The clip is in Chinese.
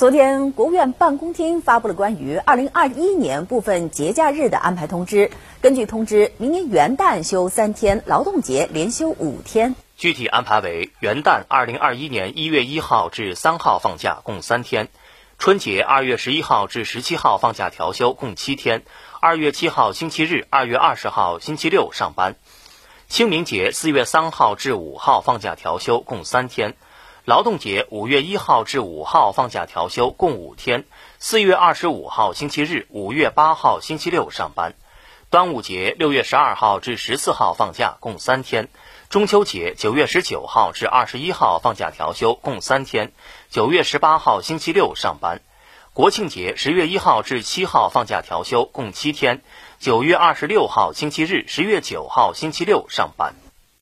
昨天，国务院办公厅发布了关于二零二一年部分节假日的安排通知。根据通知，明年元旦休三天，劳动节连休五天。具体安排为：元旦二零二一年一月一号至三号放假，共三天；春节二月十一号至十七号放假调休，共七天；二月七号星期日、二月二十号星期六上班；清明节四月三号至五号放假调休，共三天。劳动节五月一号至五号放假调休，共五天；四月二十五号星期日、五月八号星期六上班；端午节六月十二号至十四号放假，共三天；中秋节九月十九号至二十一号放假调休，共三天；九月十八号星期六上班；国庆节十月一号至七号放假调休，共七天；九月二十六号星期日、十月九号星期六上班。